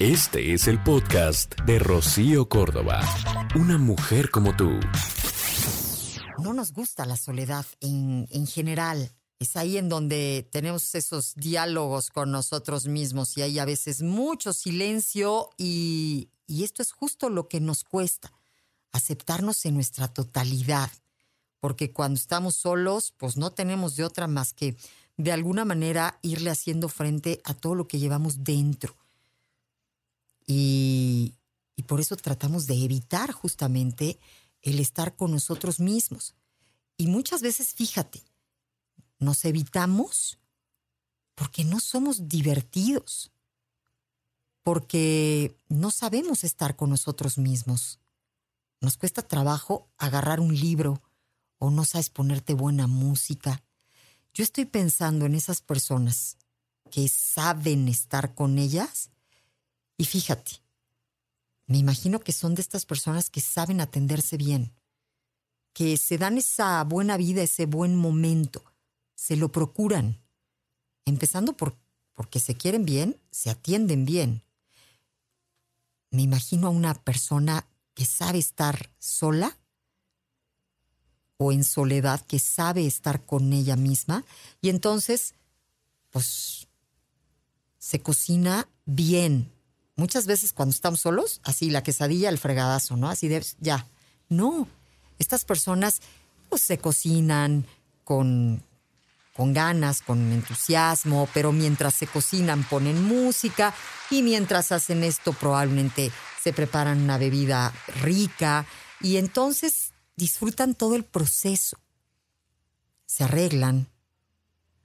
Este es el podcast de Rocío Córdoba. Una mujer como tú. No nos gusta la soledad en, en general. Es ahí en donde tenemos esos diálogos con nosotros mismos y hay a veces mucho silencio y esto es justo lo que nos cuesta, aceptarnos en nuestra totalidad. Porque cuando estamos solos, pues no tenemos de otra más que de alguna manera irle haciendo frente a todo lo que llevamos dentro. Y, y por eso tratamos de evitar justamente el estar con nosotros mismos. Y muchas veces, fíjate, nos evitamos porque no somos divertidos, porque no sabemos estar con nosotros mismos. Nos cuesta trabajo agarrar un libro o no sabes ponerte buena música. Yo estoy pensando en esas personas que saben estar con ellas y fíjate, me imagino que son de estas personas que saben atenderse bien, que se dan esa buena vida, ese buen momento, se lo procuran, empezando por porque se quieren bien, se atienden bien. Me imagino a una persona que sabe estar sola o en soledad, que sabe estar con ella misma y entonces, pues, se cocina bien, muchas veces cuando estamos solos, así la quesadilla, el fregadazo, ¿no? Así de, ya. No, estas personas pues se cocinan con, con ganas, con entusiasmo, pero mientras se cocinan ponen música y mientras hacen esto probablemente se preparan una bebida rica y entonces disfrutan todo el proceso. Se arreglan,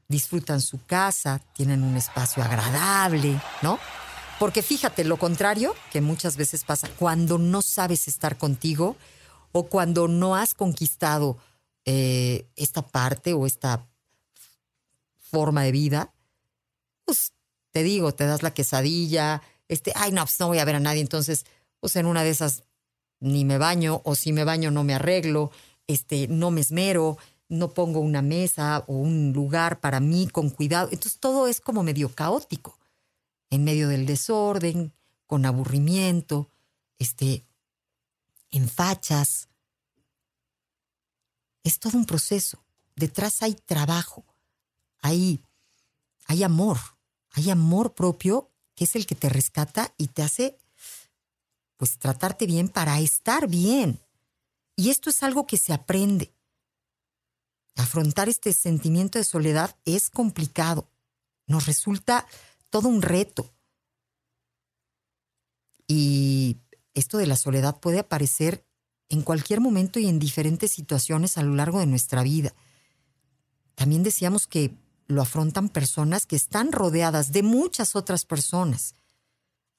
disfrutan su casa, tienen un espacio agradable, ¿no? Porque fíjate, lo contrario que muchas veces pasa, cuando no sabes estar contigo o cuando no has conquistado eh, esta parte o esta forma de vida, pues te digo, te das la quesadilla, este, ay, no, pues no voy a ver a nadie, entonces, pues en una de esas ni me baño, o si me baño no me arreglo, este, no me esmero, no pongo una mesa o un lugar para mí con cuidado. Entonces todo es como medio caótico en medio del desorden, con aburrimiento, este, en fachas. Es todo un proceso. Detrás hay trabajo, hay, hay amor, hay amor propio que es el que te rescata y te hace pues tratarte bien para estar bien. Y esto es algo que se aprende. Afrontar este sentimiento de soledad es complicado. Nos resulta todo un reto. Y esto de la soledad puede aparecer en cualquier momento y en diferentes situaciones a lo largo de nuestra vida. También decíamos que lo afrontan personas que están rodeadas de muchas otras personas.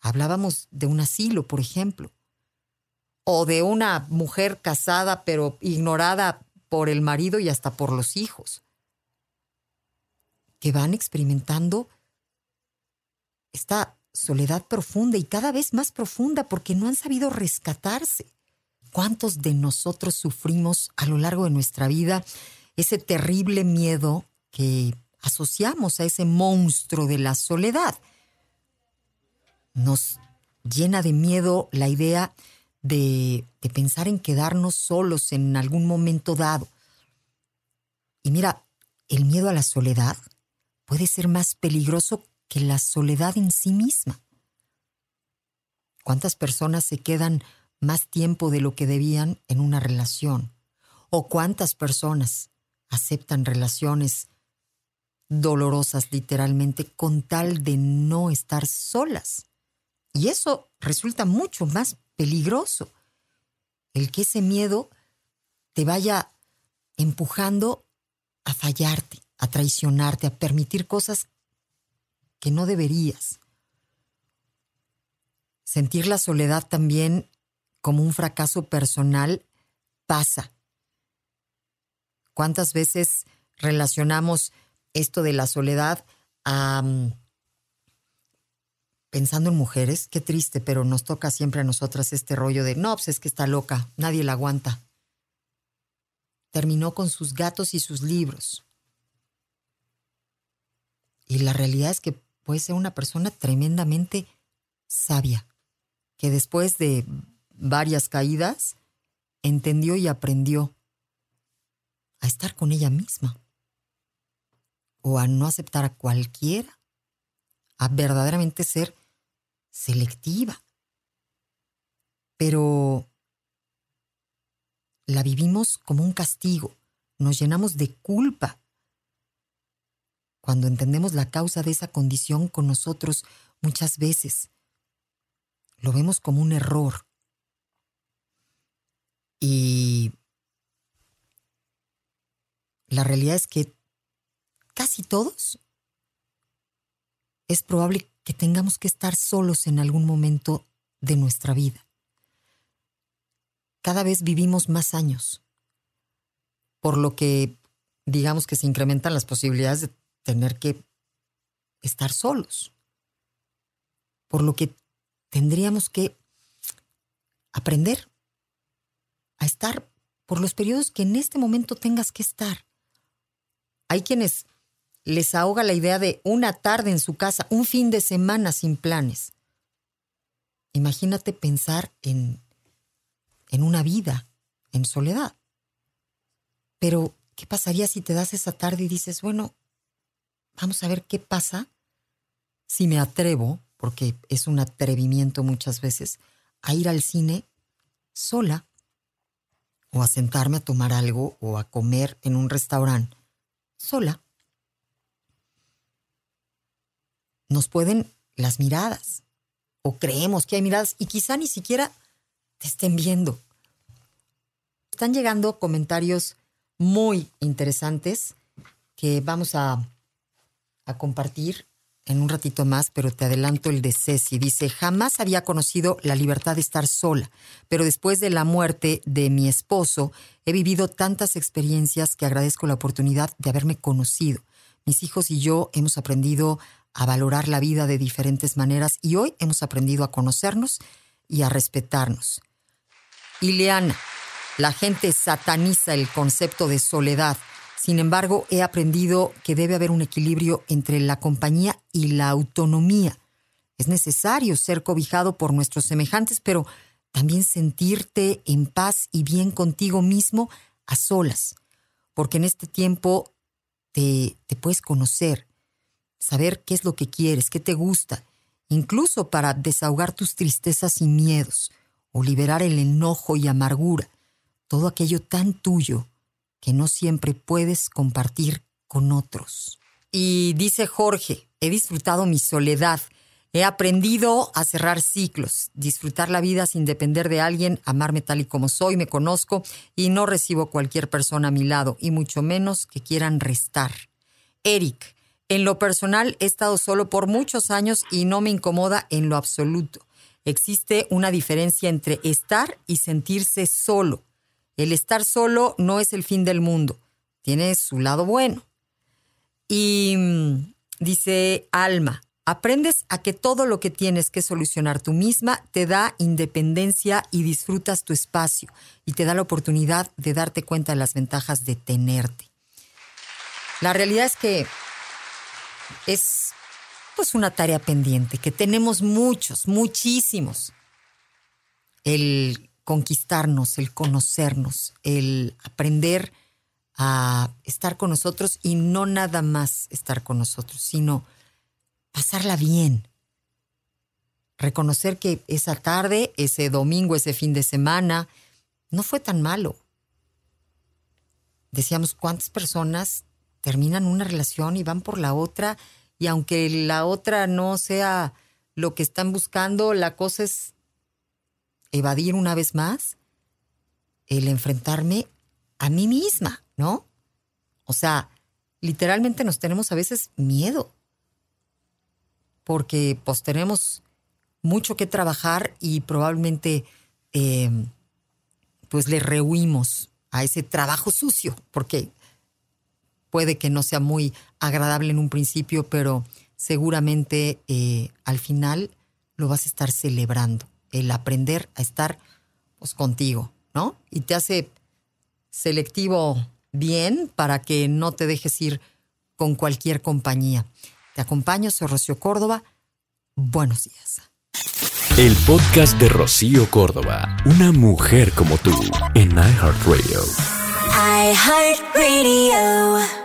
Hablábamos de un asilo, por ejemplo, o de una mujer casada pero ignorada por el marido y hasta por los hijos, que van experimentando esta soledad profunda y cada vez más profunda porque no han sabido rescatarse. ¿Cuántos de nosotros sufrimos a lo largo de nuestra vida ese terrible miedo que asociamos a ese monstruo de la soledad? Nos llena de miedo la idea de, de pensar en quedarnos solos en algún momento dado. Y mira, el miedo a la soledad puede ser más peligroso que la soledad en sí misma. ¿Cuántas personas se quedan más tiempo de lo que debían en una relación? ¿O cuántas personas aceptan relaciones dolorosas literalmente con tal de no estar solas? Y eso resulta mucho más peligroso. El que ese miedo te vaya empujando a fallarte, a traicionarte, a permitir cosas que no deberías. Sentir la soledad también como un fracaso personal pasa. ¿Cuántas veces relacionamos esto de la soledad a... Mm, pensando en mujeres, qué triste, pero nos toca siempre a nosotras este rollo de, no, pues es que está loca, nadie la aguanta. Terminó con sus gatos y sus libros. Y la realidad es que puede ser una persona tremendamente sabia, que después de varias caídas entendió y aprendió a estar con ella misma o a no aceptar a cualquiera, a verdaderamente ser selectiva. Pero la vivimos como un castigo, nos llenamos de culpa. Cuando entendemos la causa de esa condición con nosotros muchas veces, lo vemos como un error. Y la realidad es que casi todos es probable que tengamos que estar solos en algún momento de nuestra vida. Cada vez vivimos más años, por lo que digamos que se incrementan las posibilidades de tener que estar solos, por lo que tendríamos que aprender a estar por los periodos que en este momento tengas que estar. Hay quienes les ahoga la idea de una tarde en su casa, un fin de semana sin planes. Imagínate pensar en, en una vida en soledad. Pero, ¿qué pasaría si te das esa tarde y dices, bueno, vamos a ver qué pasa si me atrevo, porque es un atrevimiento muchas veces, a ir al cine sola o a sentarme a tomar algo o a comer en un restaurante sola. Nos pueden las miradas o creemos que hay miradas y quizá ni siquiera te estén viendo. Están llegando comentarios muy interesantes que vamos a, a compartir en un ratito más, pero te adelanto el de Ceci. Dice, jamás había conocido la libertad de estar sola, pero después de la muerte de mi esposo, he vivido tantas experiencias que agradezco la oportunidad de haberme conocido. Mis hijos y yo hemos aprendido a valorar la vida de diferentes maneras y hoy hemos aprendido a conocernos y a respetarnos. Ileana, la gente sataniza el concepto de soledad sin embargo, he aprendido que debe haber un equilibrio entre la compañía y la autonomía. Es necesario ser cobijado por nuestros semejantes, pero también sentirte en paz y bien contigo mismo a solas, porque en este tiempo te, te puedes conocer, saber qué es lo que quieres, qué te gusta, incluso para desahogar tus tristezas y miedos, o liberar el enojo y amargura, todo aquello tan tuyo que no siempre puedes compartir con otros. Y dice Jorge, he disfrutado mi soledad, he aprendido a cerrar ciclos, disfrutar la vida sin depender de alguien, amarme tal y como soy, me conozco y no recibo cualquier persona a mi lado, y mucho menos que quieran restar. Eric, en lo personal he estado solo por muchos años y no me incomoda en lo absoluto. Existe una diferencia entre estar y sentirse solo. El estar solo no es el fin del mundo, tiene su lado bueno. Y mm, dice Alma, aprendes a que todo lo que tienes que solucionar tú misma te da independencia y disfrutas tu espacio y te da la oportunidad de darte cuenta de las ventajas de tenerte. La realidad es que es pues una tarea pendiente que tenemos muchos, muchísimos. El conquistarnos, el conocernos, el aprender a estar con nosotros y no nada más estar con nosotros, sino pasarla bien. Reconocer que esa tarde, ese domingo, ese fin de semana, no fue tan malo. Decíamos, ¿cuántas personas terminan una relación y van por la otra? Y aunque la otra no sea lo que están buscando, la cosa es evadir una vez más el enfrentarme a mí misma, ¿no? O sea, literalmente nos tenemos a veces miedo, porque pues tenemos mucho que trabajar y probablemente em, pues le rehuimos a ese trabajo sucio, porque puede que no sea muy agradable en un principio, pero seguramente eh, al final lo vas a estar celebrando el aprender a estar pues, contigo, ¿no? Y te hace selectivo bien para que no te dejes ir con cualquier compañía. Te acompaño, soy Rocío Córdoba. Buenos días. El podcast de Rocío Córdoba, una mujer como tú, en iHeartRadio. iHeartRadio.